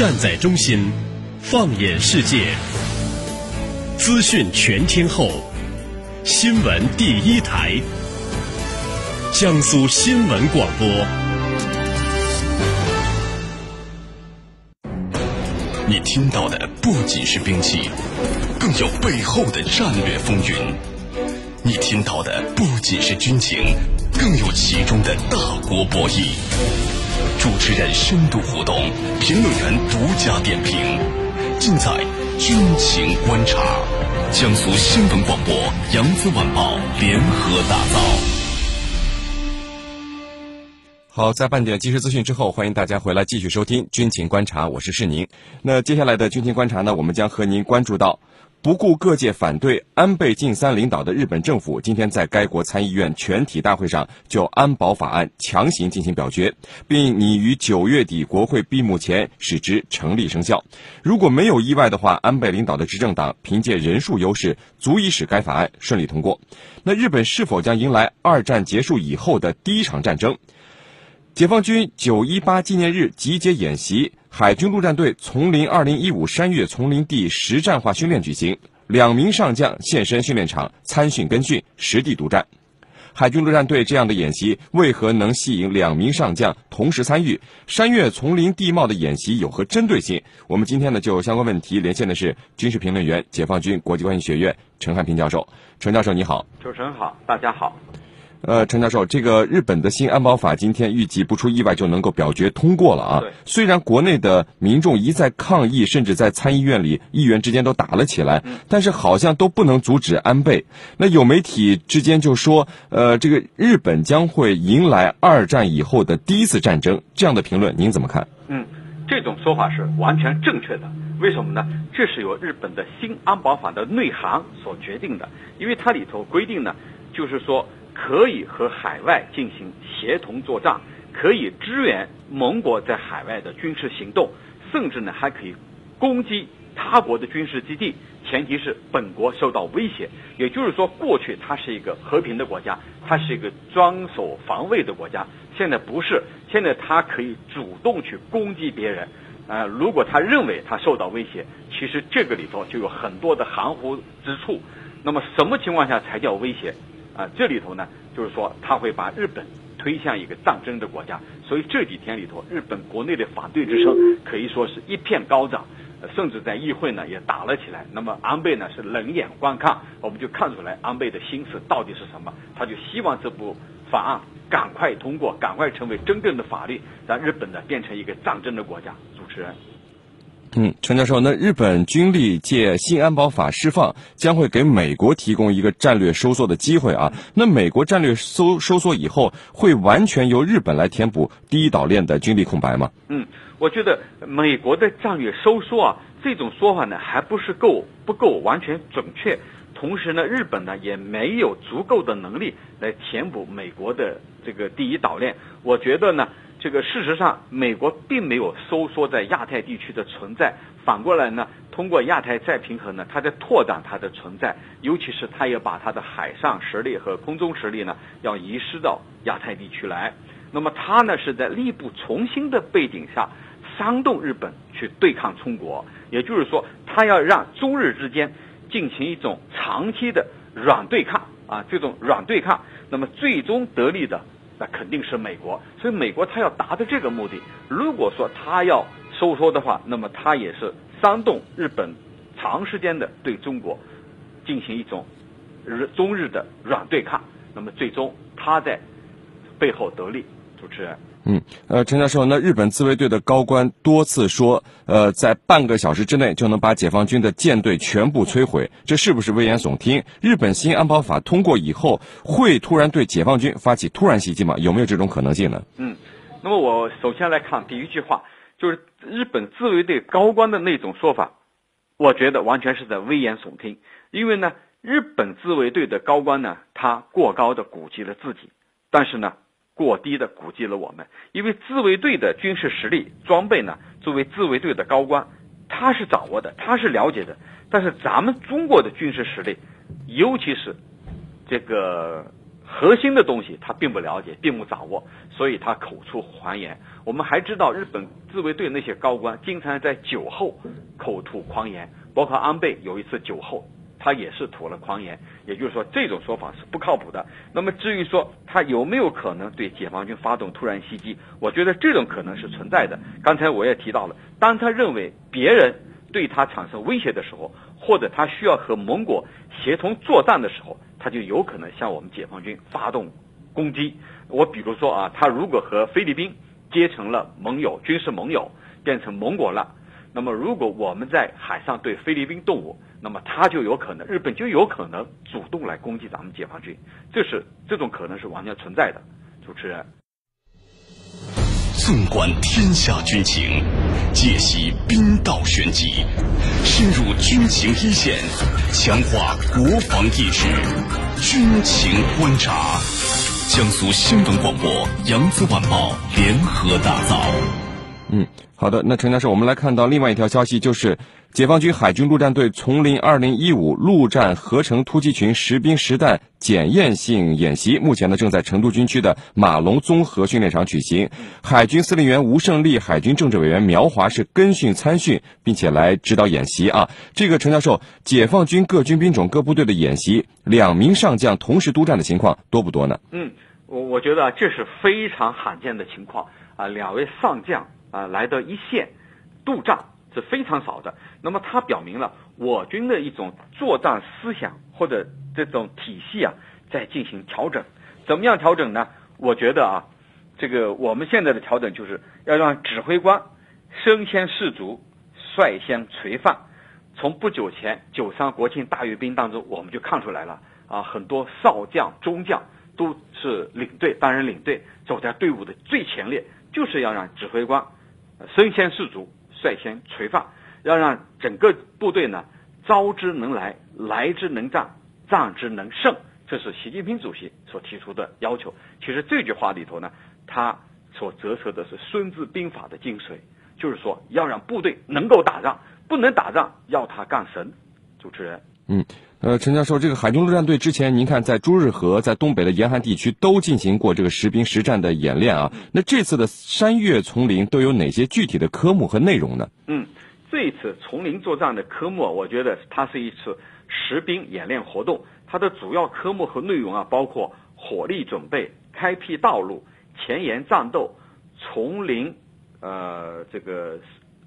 站在中心，放眼世界，资讯全天候，新闻第一台，江苏新闻广播。你听到的不仅是兵器，更有背后的战略风云；你听到的不仅是军情，更有其中的大国博弈。主持人深度互动，评论员独家点评，尽在军情观察。江苏新闻广播、扬子晚报联合打造。好，在半点即时资讯之后，欢迎大家回来继续收听军情观察，我是世宁。那接下来的军情观察呢，我们将和您关注到。不顾各界反对，安倍晋三领导的日本政府今天在该国参议院全体大会上就安保法案强行进行表决，并拟于九月底国会闭幕前使之成立生效。如果没有意外的话，安倍领导的执政党凭借人数优势，足以使该法案顺利通过。那日本是否将迎来二战结束以后的第一场战争？解放军九一八纪念日集结演习。海军陆战队丛林二零一五山岳丛林地实战化训练举行，两名上将现身训练场参训跟训，实地督战。海军陆战队这样的演习为何能吸引两名上将同时参与？山岳丛林地貌的演习有何针对性？我们今天呢就相关问题连线的是军事评论员、解放军国际关系学院陈汉平教授。陈教授你好，主持人好，大家好。呃，陈教授，这个日本的新安保法今天预计不出意外就能够表决通过了啊。虽然国内的民众一再抗议，甚至在参议院里议员之间都打了起来，但是好像都不能阻止安倍。那有媒体之间就说，呃，这个日本将会迎来二战以后的第一次战争，这样的评论您怎么看？嗯，这种说法是完全正确的。为什么呢？这是由日本的新安保法的内涵所决定的，因为它里头规定呢，就是说。可以和海外进行协同作战，可以支援盟国在海外的军事行动，甚至呢还可以攻击他国的军事基地，前提是本国受到威胁。也就是说，过去它是一个和平的国家，它是一个专守防卫的国家，现在不是，现在它可以主动去攻击别人。呃，如果他认为他受到威胁，其实这个里头就有很多的含糊之处。那么什么情况下才叫威胁？啊，这里头呢，就是说他会把日本推向一个战争的国家，所以这几天里头，日本国内的反对之声可以说是一片高涨，甚至在议会呢也打了起来。那么安倍呢是冷眼观看，我们就看出来安倍的心思到底是什么，他就希望这部法案赶快通过，赶快成为真正的法律，让日本呢变成一个战争的国家。主持人。嗯，陈教授，那日本军力借新安保法释放，将会给美国提供一个战略收缩的机会啊。那美国战略收收缩以后，会完全由日本来填补第一岛链的军力空白吗？嗯，我觉得美国的战略收缩啊，这种说法呢，还不是够不够完全准确。同时呢，日本呢也没有足够的能力来填补美国的这个第一岛链。我觉得呢。这个事实上，美国并没有收缩在亚太地区的存在，反过来呢，通过亚太再平衡呢，它在拓展它的存在，尤其是它也把它的海上实力和空中实力呢，要移师到亚太地区来。那么它呢，是在力不从心的背景下，煽动日本去对抗中国，也就是说，它要让中日之间进行一种长期的软对抗啊，这种软对抗，那么最终得利的。那肯定是美国，所以美国他要达到这个目的。如果说他要收缩的话，那么他也是煽动日本长时间的对中国进行一种日中日的软对抗，那么最终他在背后得利。主持人。嗯，呃，陈教授，那日本自卫队的高官多次说，呃，在半个小时之内就能把解放军的舰队全部摧毁，这是不是危言耸听？日本新安保法通过以后，会突然对解放军发起突然袭击吗？有没有这种可能性呢？嗯，那么我首先来看第一句话，就是日本自卫队高官的那种说法，我觉得完全是在危言耸听，因为呢，日本自卫队的高官呢，他过高的估计了自己，但是呢。过低的估计了我们，因为自卫队的军事实力、装备呢，作为自卫队的高官，他是掌握的，他是了解的。但是咱们中国的军事实力，尤其是这个核心的东西他并不了解，并不掌握，所以他口出狂言。我们还知道，日本自卫队那些高官经常在酒后口吐狂言，包括安倍有一次酒后，他也是吐了狂言。也就是说，这种说法是不靠谱的。那么至于说他有没有可能对解放军发动突然袭击，我觉得这种可能是存在的。刚才我也提到了，当他认为别人对他产生威胁的时候，或者他需要和盟国协同作战的时候。他就有可能向我们解放军发动攻击。我比如说啊，他如果和菲律宾结成了盟友，军事盟友变成盟国了，那么如果我们在海上对菲律宾动武，那么他就有可能，日本就有可能主动来攻击咱们解放军。这是这种可能是完全存在的。主持人，纵观天下军情，解析兵道玄机，深入军情一线，强化国防意识。军情观察，江苏新闻广播、扬子晚报联合打造。嗯，好的。那陈教授，我们来看到另外一条消息，就是解放军海军陆战队丛林二零一五陆战合成突击群实兵实弹检验性演习，目前呢正在成都军区的马龙综合训练场举行。海军司令员吴胜利、海军政治委员苗华是跟训参训，并且来指导演习啊。这个陈教授，解放军各军兵种各部队的演习，两名上将同时督战的情况多不多呢？嗯，我我觉得这是非常罕见的情况啊，两位上将。啊，来到一线渡战是非常少的。那么，它表明了我军的一种作战思想或者这种体系啊，在进行调整。怎么样调整呢？我觉得啊，这个我们现在的调整就是要让指挥官身先士卒，率先垂范。从不久前九三国庆大阅兵当中，我们就看出来了啊，很多少将、中将都是领队担任领队，走在队伍的最前列，就是要让指挥官。身先士卒，率先垂范，要让整个部队呢，招之能来，来之能战，战之能胜。这是习近平主席所提出的要求。其实这句话里头呢，他所折射的是《孙子兵法》的精髓，就是说要让部队能够打仗，不能打仗要他干神。主持人，嗯。呃，陈教授，这个海军陆战队之前，您看在朱日和在东北的严寒地区都进行过这个实兵实战的演练啊。那这次的山岳丛林都有哪些具体的科目和内容呢？嗯，这一次丛林作战的科目，我觉得它是一次实兵演练活动。它的主要科目和内容啊，包括火力准备、开辟道路、前沿战斗、丛林呃这个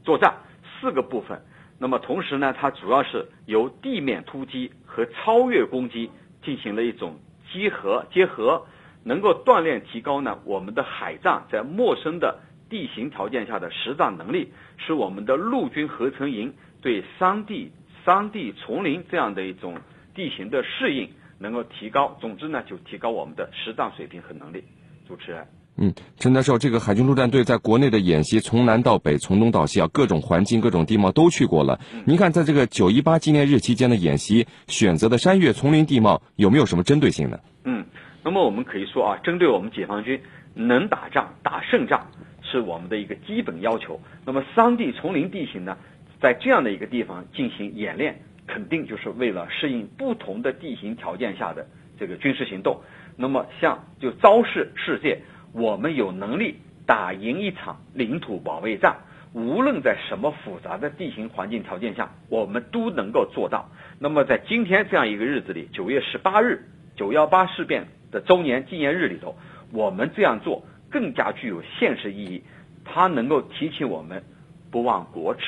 作战四个部分。那么同时呢，它主要是由地面突击和超越攻击进行了一种结合，结合能够锻炼提高呢我们的海战在陌生的地形条件下的实战能力，使我们的陆军合成营对山地、山地丛林这样的一种地形的适应能够提高。总之呢，就提高我们的实战水平和能力。主持人。嗯，陈教授，这个海军陆战队在国内的演习从南到北，从东到西啊，各种环境、各种地貌都去过了。您看，在这个九一八纪念日期间的演习，选择的山岳丛林地貌有没有什么针对性呢？嗯，那么我们可以说啊，针对我们解放军能打仗、打胜仗是我们的一个基本要求。那么山地丛林地形呢，在这样的一个地方进行演练，肯定就是为了适应不同的地形条件下的这个军事行动。那么像就昭示世界。我们有能力打赢一场领土保卫战，无论在什么复杂的地形环境条件下，我们都能够做到。那么在今天这样一个日子里，九月十八日九幺八事变的周年纪念日里头，我们这样做更加具有现实意义。它能够提醒我们不忘国耻，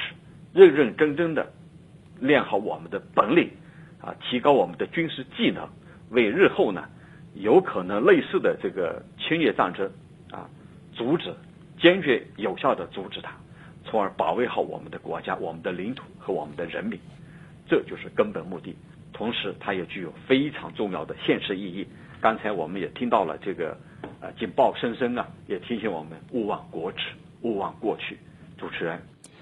认认真真的练好我们的本领，啊，提高我们的军事技能，为日后呢。有可能类似的这个侵略战争，啊，阻止，坚决有效的阻止它，从而保卫好我们的国家、我们的领土和我们的人民，这就是根本目的。同时，它也具有非常重要的现实意义。刚才我们也听到了这个，呃，警报声声啊，也提醒我们勿忘国耻，勿忘过去。主持人，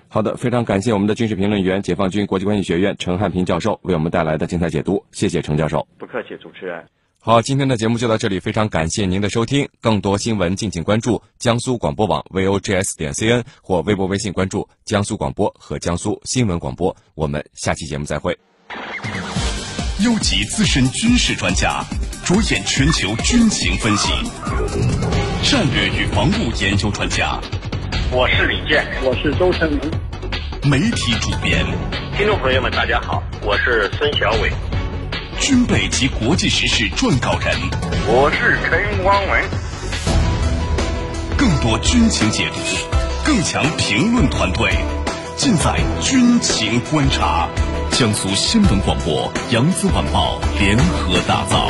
好的，非常感谢我们的军事评论员、解放军国际关系学院陈汉平教授为我们带来的精彩解读。谢谢陈教授。不客气，主持人。好，今天的节目就到这里，非常感谢您的收听。更多新闻，敬请关注江苏广播网 vogs 点 cn 或微博、微信关注江苏广播和江苏新闻广播。我们下期节目再会。优级资深军事专家，着眼全球军情分析，战略与防务研究专家。我是李健，我是周成明。媒体主编，听众朋友们，大家好，我是孙小伟。军备及国际时事撰稿人，我是陈光文。更多军情解读，更强评论团队，尽在军情观察。江苏新闻广播、扬子晚报联合打造。